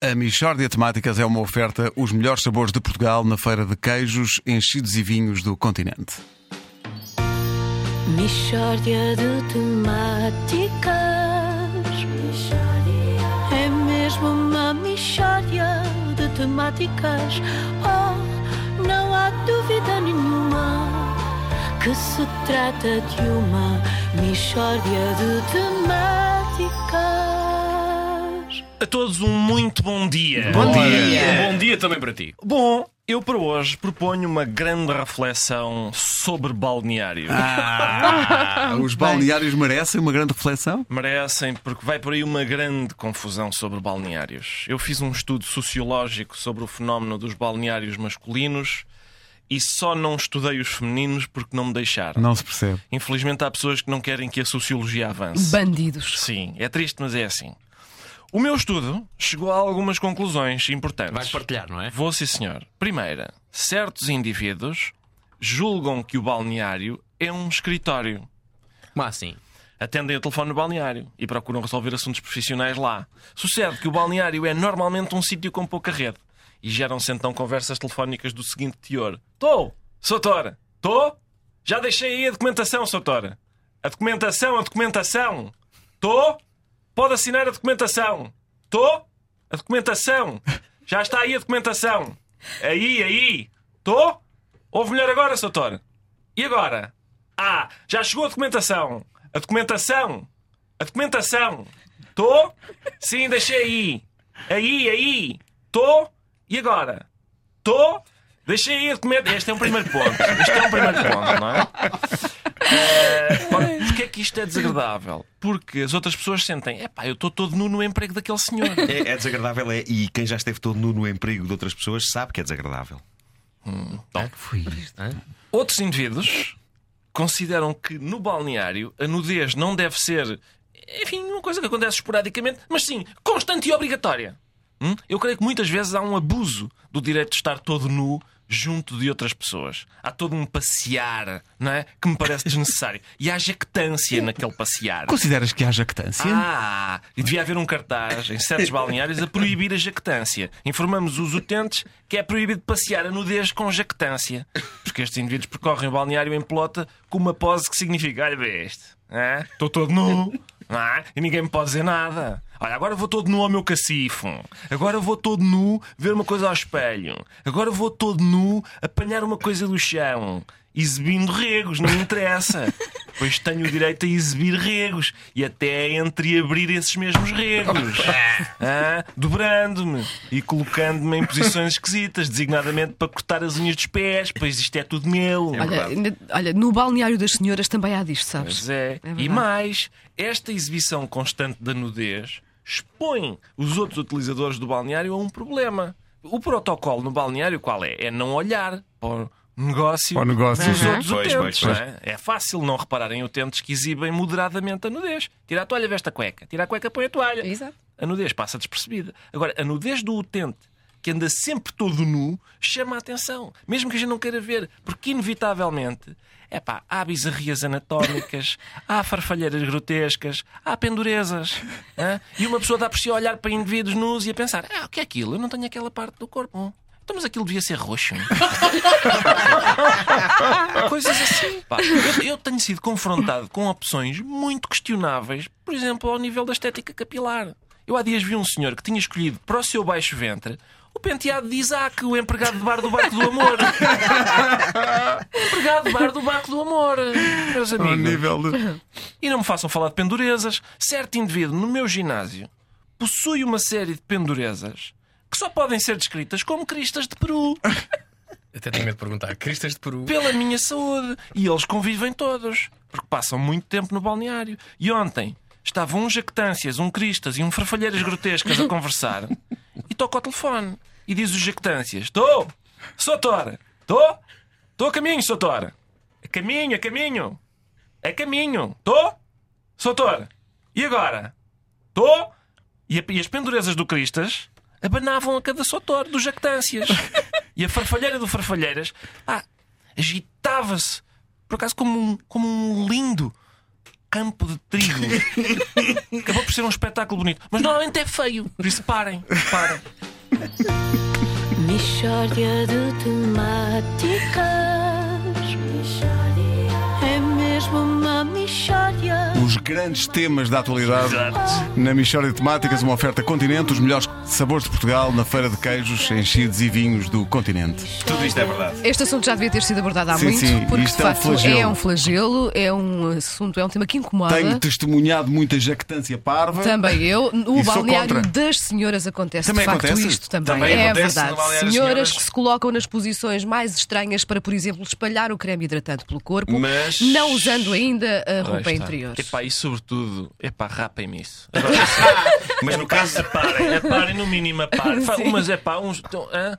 A Michórdia Temáticas é uma oferta os melhores sabores de Portugal na feira de queijos, enchidos e vinhos do continente. Michórdia de temáticas. É mesmo uma michórdia de temáticas. Oh, não há dúvida nenhuma que se trata de uma michórdia de temáticas. A todos um muito bom dia. Bom dia. Um bom dia também para ti. Bom, eu para hoje proponho uma grande reflexão sobre balneário. Ah, os balneários merecem uma grande reflexão? Merecem, porque vai por aí uma grande confusão sobre balneários. Eu fiz um estudo sociológico sobre o fenómeno dos balneários masculinos e só não estudei os femininos porque não me deixaram. Não se percebe. Infelizmente há pessoas que não querem que a sociologia avance. Bandidos. Sim, é triste, mas é assim. O meu estudo chegou a algumas conclusões importantes. Vais partilhar, não é? Vou, sim, senhor. Primeira, certos indivíduos julgam que o balneário é um escritório. Como assim? Atendem o telefone no balneário e procuram resolver assuntos profissionais lá. Sucede que o balneário é normalmente um sítio com pouca rede. E geram-se então conversas telefónicas do seguinte teor: Tô, Soutora, tô? Já deixei aí a documentação, Soutora. A documentação, a documentação. Tô? Pode assinar a documentação. Tô? A documentação. Já está aí a documentação. Aí, aí. Tô? Ouve melhor agora, Soutora. E agora? Ah, já chegou a documentação. A documentação. A documentação. Tô? Sim, deixei aí. Aí, aí. Tô? E agora? Tô? Deixei aí a documentação. Este é um primeiro ponto. Este é um primeiro ponto, não é? É que isto é desagradável? Porque as outras pessoas sentem, epá, eu estou todo nu no emprego daquele senhor. É, é desagradável, é, e quem já esteve todo nu no emprego de outras pessoas sabe que é desagradável. Então, Foi isto, hã? Outros indivíduos consideram que no balneário a nudez não deve ser, enfim, uma coisa que acontece esporadicamente, mas sim constante e obrigatória. Hum? Eu creio que muitas vezes há um abuso do direito de estar todo nu junto de outras pessoas. Há todo um passear, não é? Que me parece desnecessário. E há jactância naquele passear. Consideras que há jactância? Ah, e devia haver um cartaz em certos balneários a proibir a jactância. Informamos os utentes que é proibido passear a nudez com jactância. Porque estes indivíduos percorrem o balneário em pelota com uma pose que significa: olha, vê este, hã? estou todo nu. É? E ninguém me pode dizer nada. Olha, agora vou todo nu ao meu cacifo. Agora vou todo nu ver uma coisa ao espelho. Agora vou todo nu apanhar uma coisa do chão. Exibindo regos, não me interessa. Pois tenho o direito a exibir regos e até entreabrir esses mesmos regos. Ah, Dobrando-me e colocando-me em posições esquisitas, designadamente para cortar as unhas dos pés, pois isto é tudo meu. Olha, ainda- olha, no balneário das senhoras também há disto, sabes? Pois é. verdade. e mais, esta exibição constante da nudez expõe os outros utilizadores do balneário a um problema. O protocolo no balneário qual é? É não olhar para negócio, negócio. dos outros Pois, utentes. pois, não é? é fácil não repararem utentes que exibem moderadamente a nudez. Tira a toalha, veste a cueca. Tira a cueca, põe a toalha. Exato. A nudez passa despercebida. Agora, a nudez do utente que anda sempre todo nu chama a atenção, mesmo que a gente não queira ver, porque inevitavelmente é pá, há bizarrias anatómicas, há farfalheiras grotescas, há pendurezas. hã? E uma pessoa dá por si a olhar para indivíduos nus e a pensar: ah, o que é aquilo? Eu não tenho aquela parte do corpo. Então, mas aquilo devia ser roxo. Coisas assim. Pá, eu, eu tenho sido confrontado com opções muito questionáveis, por exemplo, ao nível da estética capilar. Eu há dias vi um senhor que tinha escolhido para o seu baixo ventre o penteado de Isaac, o empregado de bar do Barco do Amor. empregado de bar do Barco do Amor, meus Ao amigos. nível de... E não me façam falar de pendurezas. Certo indivíduo no meu ginásio possui uma série de pendurezas que só podem ser descritas como cristas de Peru. Até tenho medo de perguntar. Cristas de Peru. pela minha saúde. E eles convivem todos, porque passam muito tempo no balneário. E ontem estavam um jactâncias, um cristas e um farfalheiras grotescas a conversar e toca ao telefone. E diz o jactâncias: Estou! Soutora! Estou! Estou a caminho, Soutora! A caminho, a caminho! A caminho! Estou! Soutora! E agora? Estou! E as pendurezas do Cristas abanavam a cada sotor do jactâncias. E a farfalheira do farfalheiras ah, agitava-se, por acaso, como um, como um lindo campo de trigo. Acabou por ser um espetáculo bonito. Mas normalmente é feio. Por isso parem, parem. Mishória de temáticas. É mesmo uma mishória. Os grandes temas da atualidade na Michória de Temáticas, uma oferta Continente, os melhores sabores de Portugal na feira de queijos, enchidos e vinhos do continente. Tudo isto é verdade. Este assunto já devia ter sido abordado há Sim, muito, sim, porque isto de é um facto flagelo. é um flagelo, é um assunto, é um tema que incomoda. Tenho testemunhado muita jactância parva. Também eu, sou balneário contra. das senhoras acontece Também de facto acontece? isto também. Também é acontece verdade. Senhoras senhoras. que se colocam nas posições mais estranhas para, por exemplo, espalhar o creme hidratante pelo corpo, Mas- não usando ainda a roupa interior. Epá, e sobretudo, epá, rapem-me isso. Mas no caso. Aparem, aparem, no mínimo. Fa- Sim. Umas é pá, uns. então, hã?